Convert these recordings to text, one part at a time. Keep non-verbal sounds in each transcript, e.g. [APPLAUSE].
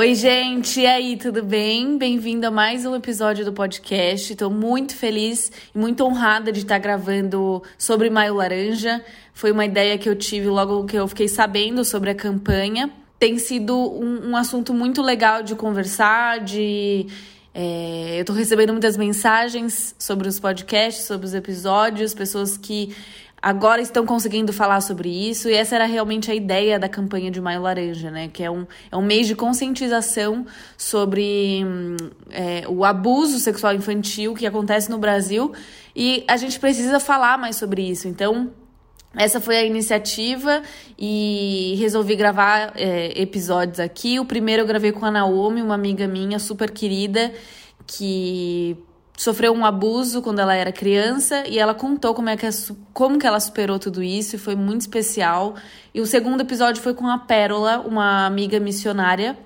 Oi, gente, e aí, tudo bem? Bem-vindo a mais um episódio do podcast. Estou muito feliz e muito honrada de estar gravando sobre Maio Laranja. Foi uma ideia que eu tive logo que eu fiquei sabendo sobre a campanha. Tem sido um, um assunto muito legal de conversar, de. É, eu estou recebendo muitas mensagens sobre os podcasts, sobre os episódios, pessoas que agora estão conseguindo falar sobre isso, e essa era realmente a ideia da campanha de Maio Laranja, né? Que é um, é um mês de conscientização sobre hum, é, o abuso sexual infantil que acontece no Brasil, e a gente precisa falar mais sobre isso. Então, essa foi a iniciativa e resolvi gravar é, episódios aqui. O primeiro eu gravei com a Naomi, uma amiga minha super querida, que sofreu um abuso quando ela era criança e ela contou como é que, como que ela superou tudo isso e foi muito especial. E o segundo episódio foi com a Pérola, uma amiga missionária.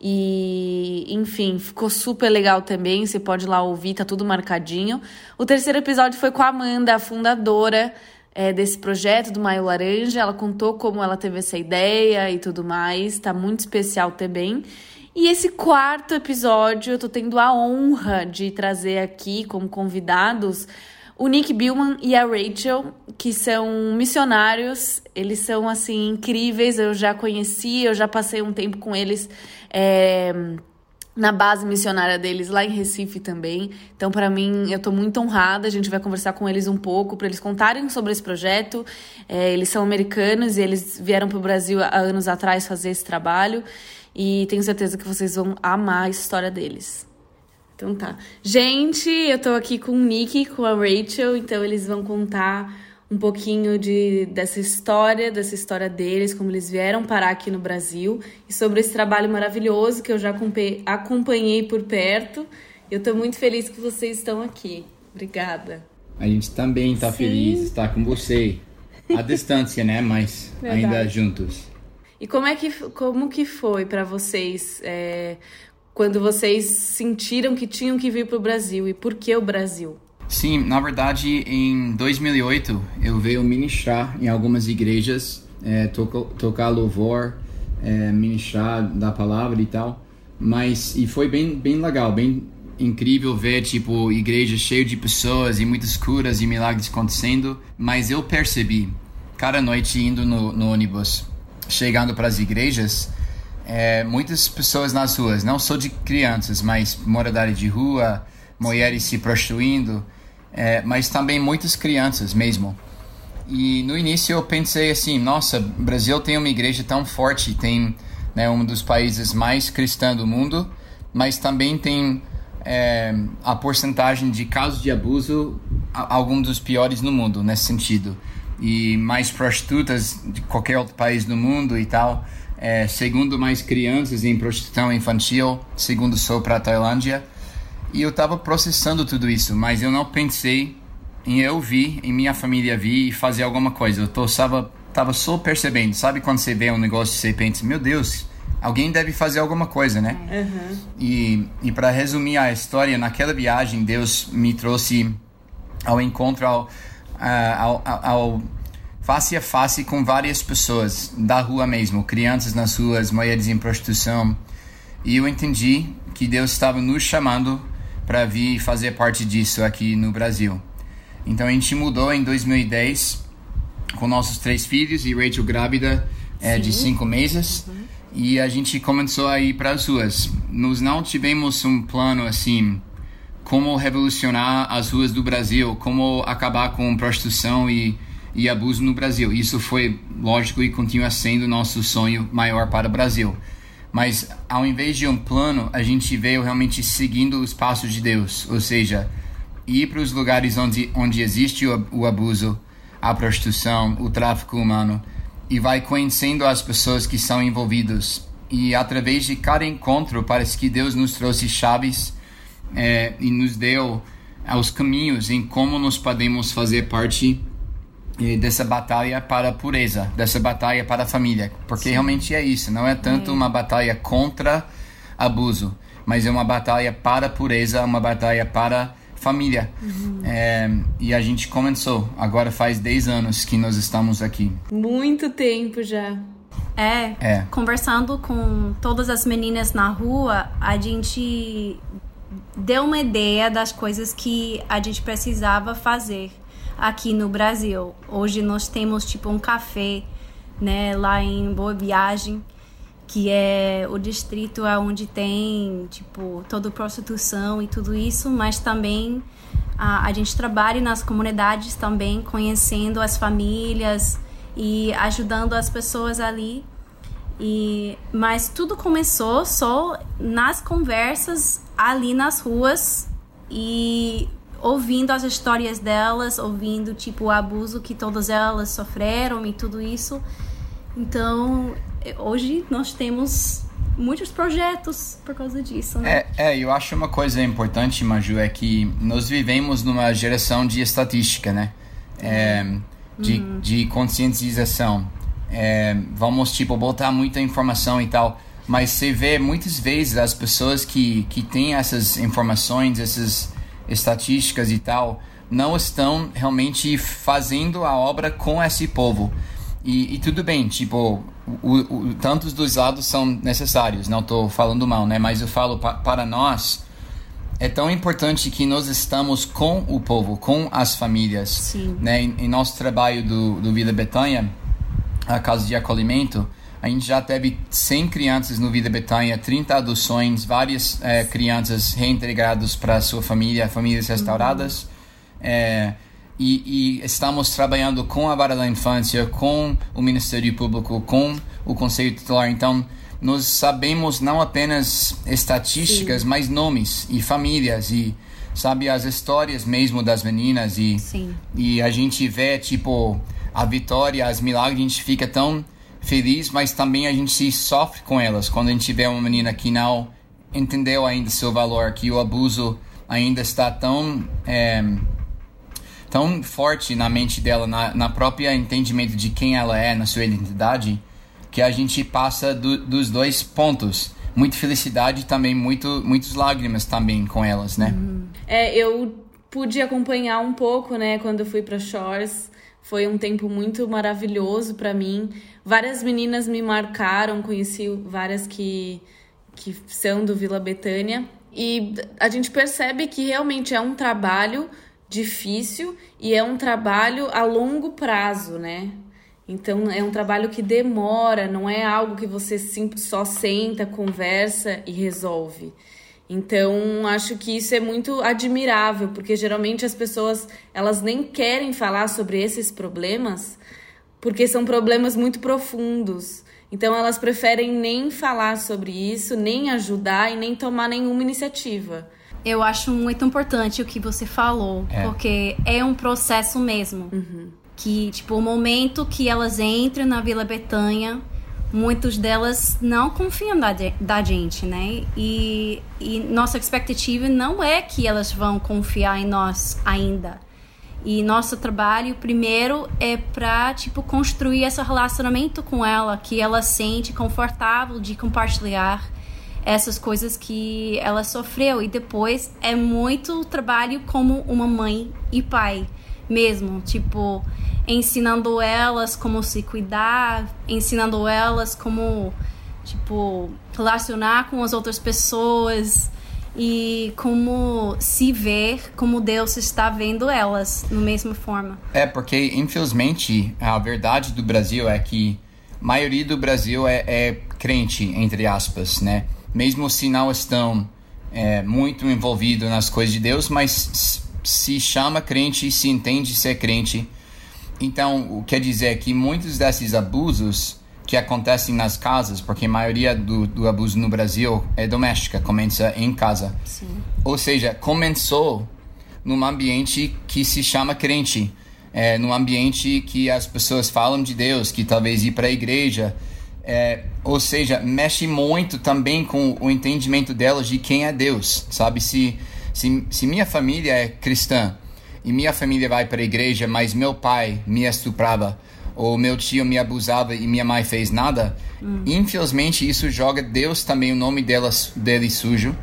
E, enfim, ficou super legal também. Você pode ir lá ouvir, tá tudo marcadinho. O terceiro episódio foi com a Amanda, a fundadora é, desse projeto do Maio Laranja. Ela contou como ela teve essa ideia e tudo mais. Tá muito especial também. E esse quarto episódio eu tô tendo a honra de trazer aqui como convidados o Nick Billman e a Rachel, que são missionários. Eles são assim incríveis. Eu já conheci, eu já passei um tempo com eles. É na base missionária deles lá em Recife também. Então, para mim, eu estou muito honrada. A gente vai conversar com eles um pouco para eles contarem sobre esse projeto. É, eles são americanos e eles vieram para o Brasil há anos atrás fazer esse trabalho e tenho certeza que vocês vão amar a história deles. Então tá. Gente, eu tô aqui com o Nick, com a Rachel, então eles vão contar um pouquinho de, dessa história, dessa história deles, como eles vieram parar aqui no Brasil e sobre esse trabalho maravilhoso que eu já acompanhei por perto. Eu tô muito feliz que vocês estão aqui. Obrigada. A gente também tá Sim. feliz de estar com você. À [LAUGHS] distância, né? Mas Verdade. ainda juntos. E como é que, como que foi para vocês é, quando vocês sentiram que tinham que vir para o Brasil e por que o Brasil? Sim, na verdade, em 2008 eu veio ministrar em algumas igrejas, é, toco, tocar louvor, é, ministrar da palavra e tal. Mas e foi bem bem legal, bem incrível ver tipo igreja cheia de pessoas e muitas curas e milagres acontecendo. Mas eu percebi cada noite indo no, no ônibus chegando para as igrejas, é, muitas pessoas nas ruas, não só de crianças, mas moradores de rua, mulheres se prostituindo, é, mas também muitas crianças mesmo. E no início eu pensei assim, nossa, o Brasil tem uma igreja tão forte, tem né, um dos países mais cristãos do mundo, mas também tem é, a porcentagem de casos de abuso alguns dos piores no mundo nesse sentido e mais prostitutas de qualquer outro país do mundo e tal. É, segundo mais crianças em prostituição infantil, segundo sou para a Tailândia. E eu estava processando tudo isso, mas eu não pensei em eu vir, em minha família vir e fazer alguma coisa. Eu tô, tava, tava só percebendo. Sabe quando você vê um negócio e você pensa, meu Deus, alguém deve fazer alguma coisa, né? Uhum. E, e para resumir a história, naquela viagem, Deus me trouxe ao encontro ao ao, ao face a face com várias pessoas da rua mesmo, crianças nas ruas, mulheres em prostituição. E eu entendi que Deus estava nos chamando para vir fazer parte disso aqui no Brasil. Então a gente mudou em 2010 com nossos três filhos e Rachel grávida é, de cinco meses. Uhum. E a gente começou a ir para as ruas. Nós não tivemos um plano assim como revolucionar as ruas do Brasil, como acabar com prostituição e, e abuso no Brasil. Isso foi lógico e continua sendo nosso sonho maior para o Brasil. Mas ao invés de um plano, a gente veio realmente seguindo os passos de Deus, ou seja, ir para os lugares onde, onde existe o, o abuso, a prostituição, o tráfico humano, e vai conhecendo as pessoas que são envolvidas. E através de cada encontro, parece que Deus nos trouxe chaves é, e nos deu os caminhos em como nós podemos fazer parte e dessa batalha para a pureza, dessa batalha para a família, porque Sim. realmente é isso, não é tanto é. uma batalha contra abuso, mas é uma batalha para a pureza, uma batalha para família. Uhum. É, e a gente começou, agora faz 10 anos que nós estamos aqui. Muito tempo já. É, é, conversando com todas as meninas na rua, a gente deu uma ideia das coisas que a gente precisava fazer aqui no Brasil. Hoje nós temos tipo um café, né, lá em Boa Viagem, que é o distrito onde tem tipo toda prostituição e tudo isso, mas também a, a gente trabalha nas comunidades também, conhecendo as famílias e ajudando as pessoas ali. E, mas tudo começou só nas conversas ali nas ruas e ouvindo as histórias delas, ouvindo tipo o abuso que todas elas sofreram e tudo isso. Então, hoje nós temos muitos projetos por causa disso, né? É, é, eu acho uma coisa importante, Maju, é que nós vivemos numa geração de estatística, né? É, de, uhum. de conscientização. É, vamos, tipo, botar muita informação e tal. Mas você vê muitas vezes as pessoas que, que têm essas informações, essas estatísticas e tal, não estão realmente fazendo a obra com esse povo. E, e tudo bem, tipo, o, o, tantos dos lados são necessários, não estou falando mal, né? Mas eu falo pa, para nós, é tão importante que nós estamos com o povo, com as famílias. Sim. Né? Em, em nosso trabalho do, do Vida Betânia, a casa de acolhimento, a gente já teve 100 crianças no Vida Betânia, 30 adoções, várias é, crianças reintegradas para a sua família, famílias restauradas. Uhum. É, e, e, estamos trabalhando com a Vara da Infância, com o Ministério Público, com o Conselho Titular. Então, nós sabemos não apenas estatísticas, Sim. mas nomes e famílias e sabe as histórias mesmo das meninas e Sim. e a gente vê tipo a vitória, as milagres, a gente fica tão feliz, mas também a gente sofre com elas quando a gente vê uma menina que não entendeu ainda seu valor, que o abuso ainda está tão é, tão forte na mente dela, na, na própria entendimento de quem ela é, na sua identidade, que a gente passa do, dos dois pontos. Muita felicidade também muito, muitas lágrimas também com elas, né? Uhum. É, eu pude acompanhar um pouco, né, quando eu fui para Shores. Foi um tempo muito maravilhoso para mim. Várias meninas me marcaram, conheci várias que, que são do Vila Betânia. E a gente percebe que realmente é um trabalho difícil e é um trabalho a longo prazo, né? Então é um trabalho que demora, não é algo que você só senta, conversa e resolve. Então, acho que isso é muito admirável, porque geralmente as pessoas, elas nem querem falar sobre esses problemas, porque são problemas muito profundos. Então, elas preferem nem falar sobre isso, nem ajudar e nem tomar nenhuma iniciativa. Eu acho muito importante o que você falou, é. porque é um processo mesmo. Uhum. Que, tipo, o momento que elas entram na Vila Betânia, muitos delas não confiam da, da gente, né? E, e nossa expectativa não é que elas vão confiar em nós ainda. E nosso trabalho primeiro é para tipo construir esse relacionamento com ela, que ela sente confortável de compartilhar essas coisas que ela sofreu e depois é muito trabalho como uma mãe e pai mesmo, tipo ensinando elas como se cuidar, ensinando elas como, tipo, relacionar com as outras pessoas e como se ver como Deus está vendo elas no mesma forma. É, porque infelizmente a verdade do Brasil é que a maioria do Brasil é, é crente, entre aspas, né? Mesmo se não estão é, muito envolvidos nas coisas de Deus, mas se chama crente se entende ser crente então, quer dizer que muitos desses abusos que acontecem nas casas, porque a maioria do, do abuso no Brasil é doméstica, começa em casa. Sim. Ou seja, começou num ambiente que se chama crente, é, num ambiente que as pessoas falam de Deus, que talvez ir para a igreja, é, ou seja, mexe muito também com o entendimento delas de quem é Deus, sabe? Se, se, se minha família é cristã, e minha família vai para a igreja, mas meu pai me estuprava, ou meu tio me abusava e minha mãe fez nada, hum. infelizmente isso joga Deus também o nome delas, dele sujo,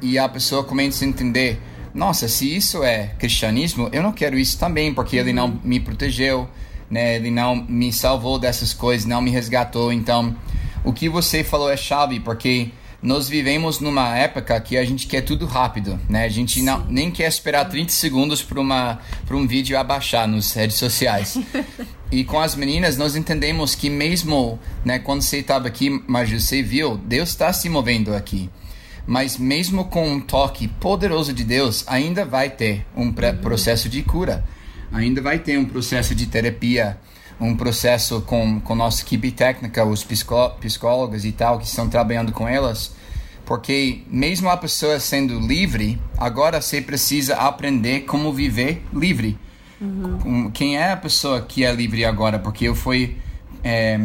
e a pessoa começa a entender, nossa, se isso é cristianismo, eu não quero isso também, porque ele não uhum. me protegeu, né? Ele não me salvou dessas coisas, não me resgatou. Então, o que você falou é chave, porque nós vivemos numa época que a gente quer tudo rápido, né? A gente não, nem quer esperar 30 segundos para um vídeo abaixar nas redes sociais. [LAUGHS] e com as meninas nós entendemos que mesmo, né, quando você estava aqui, mas você viu, Deus está se movendo aqui. Mas mesmo com um toque poderoso de Deus, ainda vai ter um uhum. processo de cura. Ainda vai ter um processo de terapia um processo com, com nossa equipe técnica, os psicólogos e tal, que estão trabalhando com elas, porque mesmo a pessoa sendo livre, agora você precisa aprender como viver livre. Uhum. Quem é a pessoa que é livre agora? Porque eu fui é,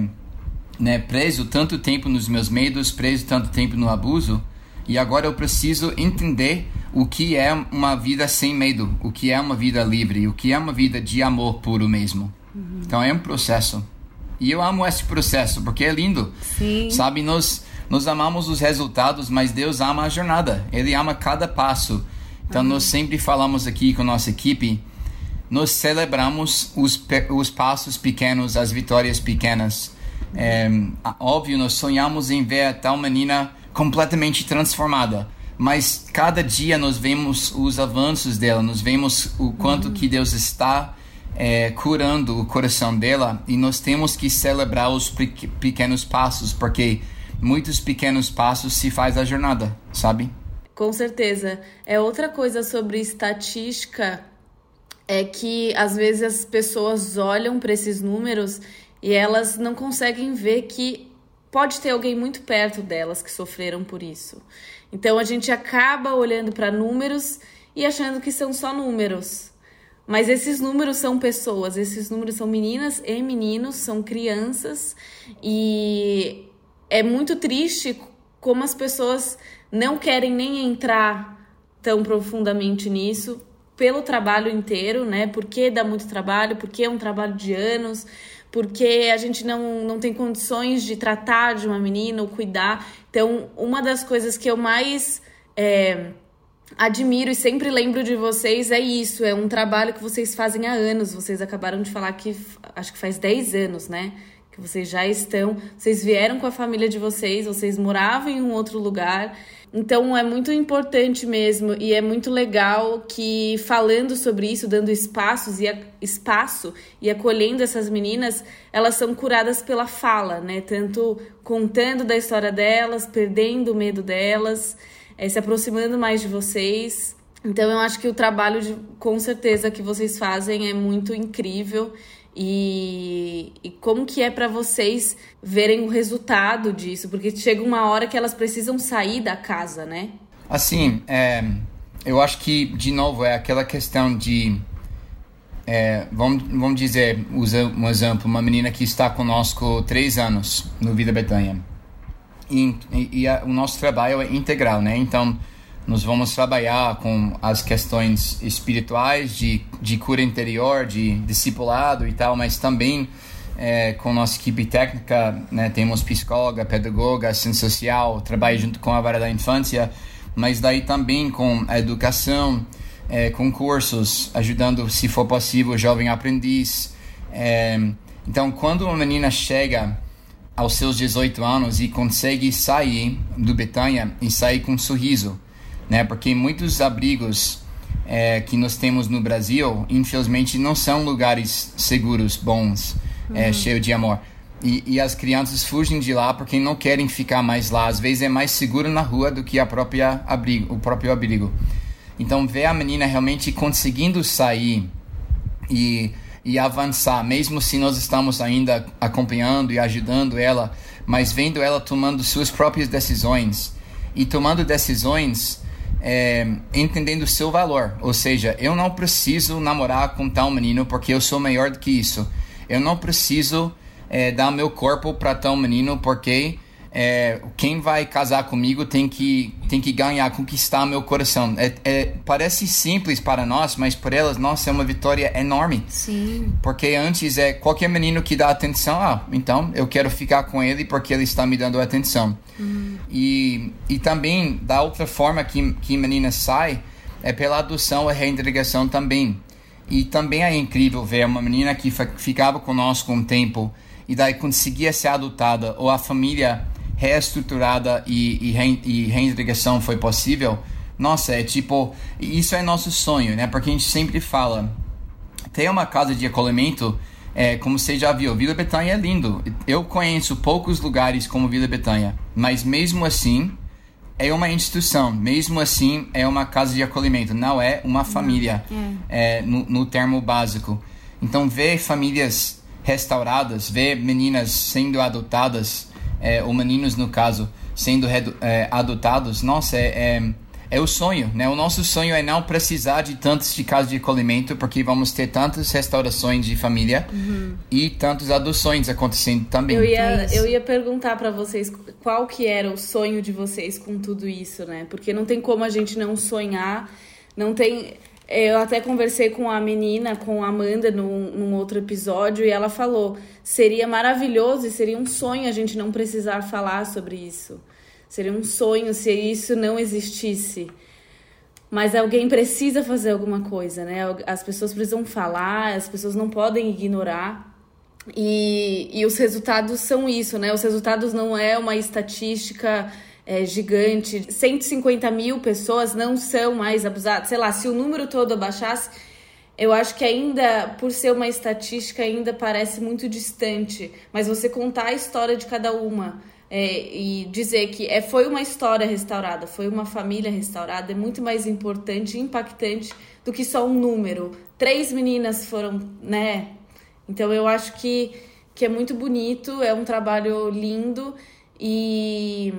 né, preso tanto tempo nos meus medos, preso tanto tempo no abuso, e agora eu preciso entender o que é uma vida sem medo, o que é uma vida livre, o que é uma vida de amor puro mesmo. Uhum. Então é um processo. E eu amo esse processo porque é lindo. Sim. Sabe, nós, nós amamos os resultados, mas Deus ama a jornada. Ele ama cada passo. Então uhum. nós sempre falamos aqui com nossa equipe, nós celebramos os, os passos pequenos, as vitórias pequenas. É, óbvio, nós sonhamos em ver a tal menina completamente transformada. Mas cada dia nós vemos os avanços dela, nós vemos o quanto uhum. que Deus está é, curando o coração dela e nós temos que celebrar os pequenos passos, porque muitos pequenos passos se faz a jornada, sabe? Com certeza. É outra coisa sobre estatística é que às vezes as pessoas olham para esses números e elas não conseguem ver que pode ter alguém muito perto delas que sofreram por isso. Então a gente acaba olhando para números e achando que são só números. Mas esses números são pessoas, esses números são meninas e meninos, são crianças, e é muito triste como as pessoas não querem nem entrar tão profundamente nisso pelo trabalho inteiro, né? Porque dá muito trabalho, porque é um trabalho de anos, porque a gente não, não tem condições de tratar de uma menina ou cuidar. Então, uma das coisas que eu mais. É, admiro e sempre lembro de vocês é isso, é um trabalho que vocês fazem há anos. Vocês acabaram de falar que acho que faz 10 anos, né? Que vocês já estão, vocês vieram com a família de vocês, vocês moravam em um outro lugar. Então é muito importante mesmo e é muito legal que falando sobre isso, dando espaços e a, espaço e acolhendo essas meninas, elas são curadas pela fala, né? Tanto contando da história delas, perdendo o medo delas é, se aproximando mais de vocês. Então eu acho que o trabalho de, com certeza que vocês fazem é muito incrível e, e como que é para vocês verem o resultado disso, porque chega uma hora que elas precisam sair da casa, né? Assim, é, eu acho que de novo é aquela questão de é, vamos, vamos dizer, usa um exemplo, uma menina que está conosco três anos no Vida Betânia e, e a, o nosso trabalho é integral, né? Então, nós vamos trabalhar com as questões espirituais, de, de cura interior, de discipulado e tal, mas também é, com nossa equipe técnica, né? Temos psicóloga, pedagoga, assistente social, trabalho junto com a vara da infância, mas daí também com a educação, é, com cursos, ajudando, se for possível, o jovem aprendiz. É, então, quando uma menina chega aos seus 18 anos e consegue sair do Betânia e sair com um sorriso, né? Porque muitos abrigos é, que nós temos no Brasil, infelizmente, não são lugares seguros, bons, é, uhum. é, cheios de amor. E, e, as crianças fugem de lá porque não querem ficar mais lá. Às vezes é mais seguro na rua do que a própria abrigo, o próprio abrigo. Então, ver a menina realmente conseguindo sair e e avançar, mesmo se nós estamos ainda acompanhando e ajudando ela, mas vendo ela tomando suas próprias decisões e tomando decisões é, entendendo o seu valor. Ou seja, eu não preciso namorar com tal menino porque eu sou maior do que isso. Eu não preciso é, dar meu corpo para tal menino porque é, quem vai casar comigo tem que, tem que ganhar, conquistar meu coração. É, é, parece simples para nós, mas para elas, nossa, é uma vitória enorme. Sim. Porque antes é qualquer menino que dá atenção, ah, então eu quero ficar com ele porque ele está me dando atenção. Uhum. E, e também, da outra forma que, que menina sai, é pela adoção e reintegração também. E também é incrível ver uma menina que ficava conosco um tempo e daí conseguia ser adotada ou a família reestruturada e, e, re, e reintegração foi possível, nossa, é tipo, isso é nosso sonho, né? Porque a gente sempre fala, ter uma casa de acolhimento, é, como você já viu, Vila Betânia é lindo. Eu conheço poucos lugares como Vila Betânia, mas mesmo assim é uma instituição, mesmo assim é uma casa de acolhimento, não é uma família, é. É, no, no termo básico. Então ver famílias restauradas, ver meninas sendo adotadas é, ou meninos no caso, sendo é, adotados, nossa, é, é, é, o sonho, né? O nosso sonho é não precisar de tantos de casas de acolhimento, porque vamos ter tantas restaurações de família uhum. e tantas adoções acontecendo também. Eu ia, eu ia perguntar para vocês qual que era o sonho de vocês com tudo isso, né? Porque não tem como a gente não sonhar, não tem eu até conversei com a menina, com a Amanda, num, num, outro episódio, e ela falou: seria maravilhoso e seria um sonho a gente não precisar falar sobre isso. Seria um sonho se isso não existisse. Mas alguém precisa fazer alguma coisa, né? As pessoas precisam falar, as pessoas não podem ignorar. E, e os resultados são isso, né? Os resultados não é uma estatística é, gigante, 150 mil pessoas não são mais abusadas. Sei lá, se o número todo abaixasse, eu acho que ainda, por ser uma estatística, ainda parece muito distante. Mas você contar a história de cada uma é, e dizer que é, foi uma história restaurada, foi uma família restaurada, é muito mais importante e impactante do que só um número. Três meninas foram, né? Então eu acho que, que é muito bonito, é um trabalho lindo e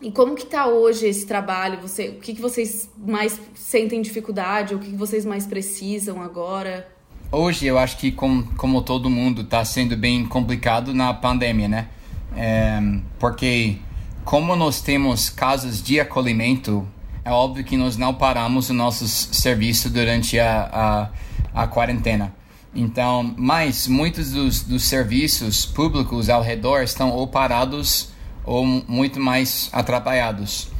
e como que tá hoje esse trabalho? Você, o que, que vocês mais sentem dificuldade? O que, que vocês mais precisam agora? Hoje eu acho que como, como todo mundo está sendo bem complicado na pandemia, né? É, porque como nós temos casas de acolhimento, é óbvio que nós não paramos o nosso serviço durante a, a, a quarentena. Então, mas muitos dos, dos serviços públicos ao redor estão ou parados ou muito mais atrapalhados.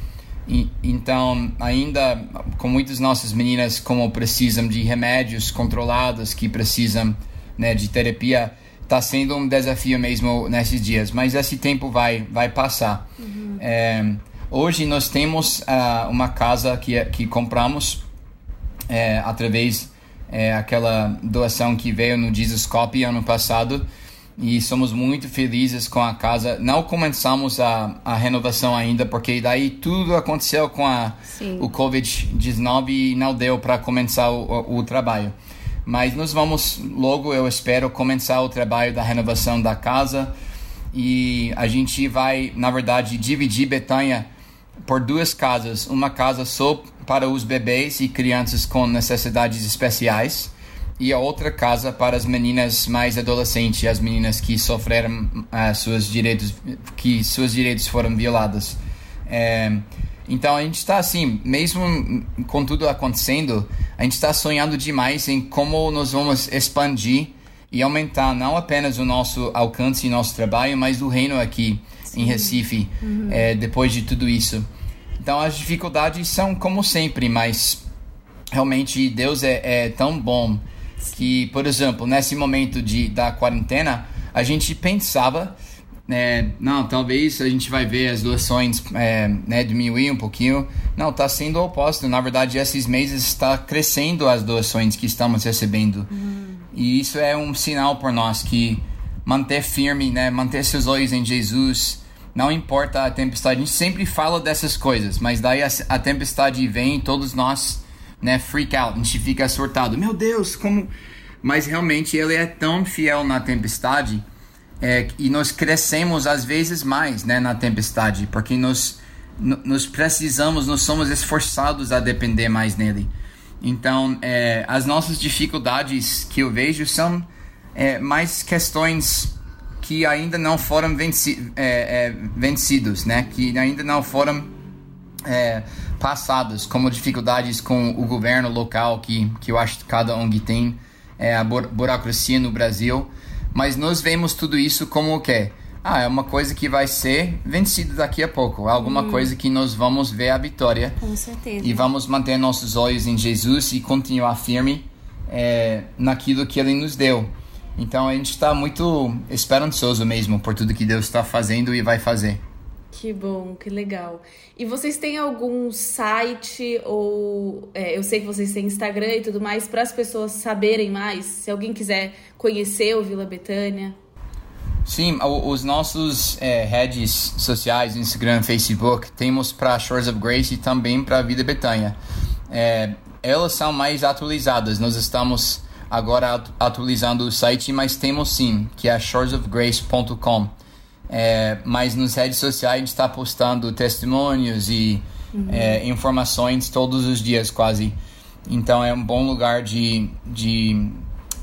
E, então, ainda com muitas nossas meninas como precisam de remédios controlados, que precisam né, de terapia, está sendo um desafio mesmo nesses dias. Mas esse tempo vai vai passar. Uhum. É, hoje nós temos uh, uma casa que que compramos é, através é, aquela doação que veio no Jesus Copy ano passado e somos muito felizes com a casa. Não começamos a, a renovação ainda, porque daí tudo aconteceu com a, o Covid-19 e não deu para começar o, o, trabalho. Mas nós vamos logo, eu espero, começar o trabalho da renovação da casa e a gente vai, na verdade, dividir Betânia por duas casas. Uma casa só para os bebês e crianças com necessidades especiais e a outra casa para as meninas mais adolescentes, as meninas que sofreram uh, seus direitos, que seus direitos foram violados. É, então a gente está assim, mesmo com tudo acontecendo, a gente está sonhando demais em como nós vamos expandir e aumentar não apenas o nosso alcance e nosso trabalho, mas o reino aqui Sim. em Recife, uhum. é, depois de tudo isso. Então as dificuldades são como sempre, mas realmente Deus é, é tão bom que, por exemplo, nesse momento de, da quarentena, a gente pensava, é, não, talvez a gente vai ver as doações é, né, diminuir um pouquinho. Não, está sendo o oposto. Na verdade, esses meses está crescendo as doações que estamos recebendo. Uhum. E isso é um sinal para nós que manter firme, né, manter seus olhos em Jesus, não importa a tempestade. A gente sempre fala dessas coisas, mas daí a, a tempestade vem todos nós né, freak out, a gente fica surtado. Meu Deus, como. Mas realmente ele é tão fiel na tempestade é, e nós crescemos às vezes mais né, na tempestade, porque nós, nós precisamos, nós somos esforçados a depender mais nele. Então, é, as nossas dificuldades que eu vejo são é, mais questões que ainda não foram venci é, é, vencidos, né? Que ainda não foram é, passados, como dificuldades com o governo local, que, que eu acho que cada ONG tem, é, a burocracia no Brasil. Mas nós vemos tudo isso como o quê? Ah, é uma coisa que vai ser vencida daqui a pouco. Alguma hum. coisa que nós vamos ver a vitória. Com certeza. E vamos manter nossos olhos em Jesus e continuar firme é, naquilo que Ele nos deu. Então a gente está muito esperançoso mesmo por tudo que Deus está fazendo e vai fazer. Que bom, que legal. E vocês têm algum site ou é, eu sei que vocês têm Instagram e tudo mais para as pessoas saberem mais? Se alguém quiser conhecer o Vila Betânia. Sim, os nossos é, redes sociais, Instagram, Facebook, temos para Shores of Grace e também para Vida Betânia. É, elas são mais atualizadas. Nós estamos agora atualizando o site, mas temos sim, que é shoresofgrace.com. É, mas nas redes sociais a gente está postando testemunhos e uhum. é, informações todos os dias quase. Então é um bom lugar de, de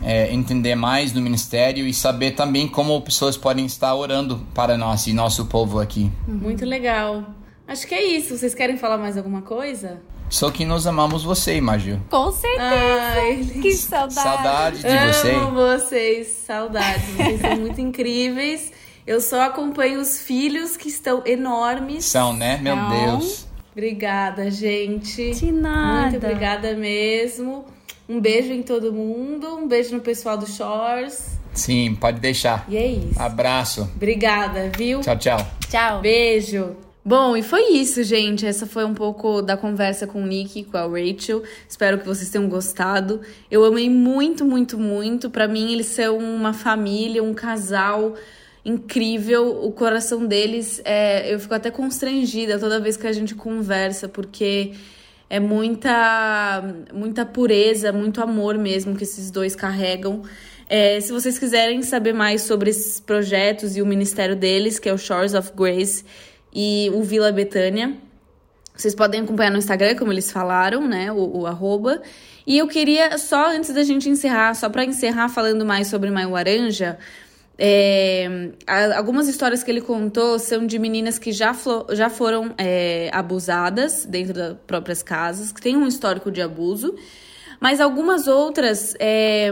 é, entender mais do ministério e saber também como pessoas podem estar orando para nós e nosso povo aqui. Muito legal. Acho que é isso. Vocês querem falar mais alguma coisa? Só que nós amamos você, Magil. Com certeza. Ai, que saudade. Saudade de você. Amo vocês. Saudades. Vocês são muito incríveis. Eu só acompanho os filhos que estão enormes. São, né? Meu Deus. Obrigada, gente. De nada. Muito obrigada mesmo. Um beijo em todo mundo. Um beijo no pessoal do Shores. Sim, pode deixar. E é isso. Abraço. Obrigada, viu? Tchau, tchau. Tchau. Beijo. Bom, e foi isso, gente. Essa foi um pouco da conversa com o Nick, com a Rachel. Espero que vocês tenham gostado. Eu amei muito, muito, muito. Para mim, eles são uma família, um casal incrível. O coração deles, é, eu fico até constrangida toda vez que a gente conversa, porque é muita, muita pureza, muito amor mesmo que esses dois carregam. É, se vocês quiserem saber mais sobre esses projetos e o ministério deles, que é o Shores of Grace, e o Vila Betânia. Vocês podem acompanhar no Instagram, como eles falaram, né? O, o arroba. E eu queria, só antes da gente encerrar, só para encerrar falando mais sobre Maio Laranja, é, algumas histórias que ele contou são de meninas que já, já foram é, abusadas dentro das próprias casas, que têm um histórico de abuso, mas algumas outras é,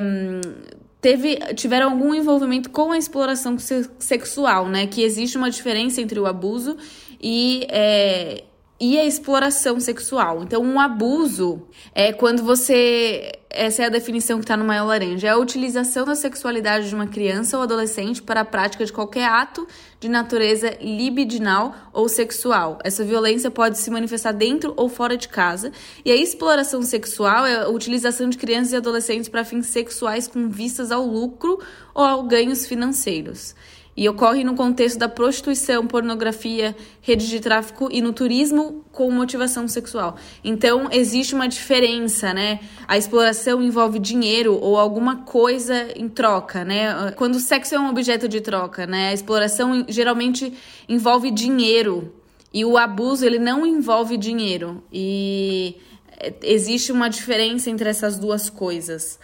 teve, tiveram algum envolvimento com a exploração sexual, né? Que existe uma diferença entre o abuso e, é, e a exploração sexual. Então, um abuso é quando você essa é a definição que está no Maior Laranja. É a utilização da sexualidade de uma criança ou adolescente para a prática de qualquer ato de natureza libidinal ou sexual. Essa violência pode se manifestar dentro ou fora de casa. E a exploração sexual é a utilização de crianças e adolescentes para fins sexuais com vistas ao lucro ou a ganhos financeiros e ocorre no contexto da prostituição, pornografia, rede de tráfico e no turismo com motivação sexual. Então, existe uma diferença, né? A exploração envolve dinheiro ou alguma coisa em troca, né? Quando o sexo é um objeto de troca, né? A exploração geralmente envolve dinheiro e o abuso ele não envolve dinheiro. E existe uma diferença entre essas duas coisas.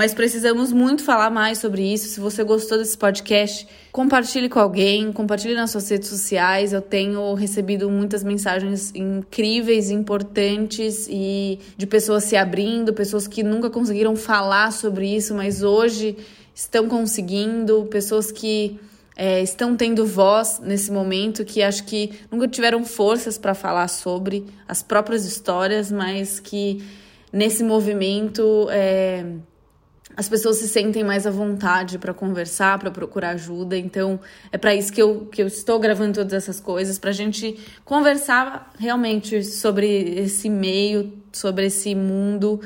Mas precisamos muito falar mais sobre isso. Se você gostou desse podcast, compartilhe com alguém, compartilhe nas suas redes sociais. Eu tenho recebido muitas mensagens incríveis, importantes e de pessoas se abrindo, pessoas que nunca conseguiram falar sobre isso, mas hoje estão conseguindo, pessoas que é, estão tendo voz nesse momento, que acho que nunca tiveram forças para falar sobre as próprias histórias, mas que nesse movimento é, as pessoas se sentem mais à vontade para conversar, para procurar ajuda. Então, é para isso que eu, que eu estou gravando todas essas coisas, para a gente conversar realmente sobre esse meio, sobre esse mundo.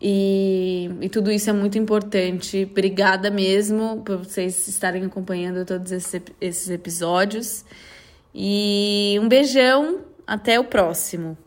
E, e tudo isso é muito importante. Obrigada mesmo por vocês estarem acompanhando todos esses, esses episódios. E um beijão, até o próximo.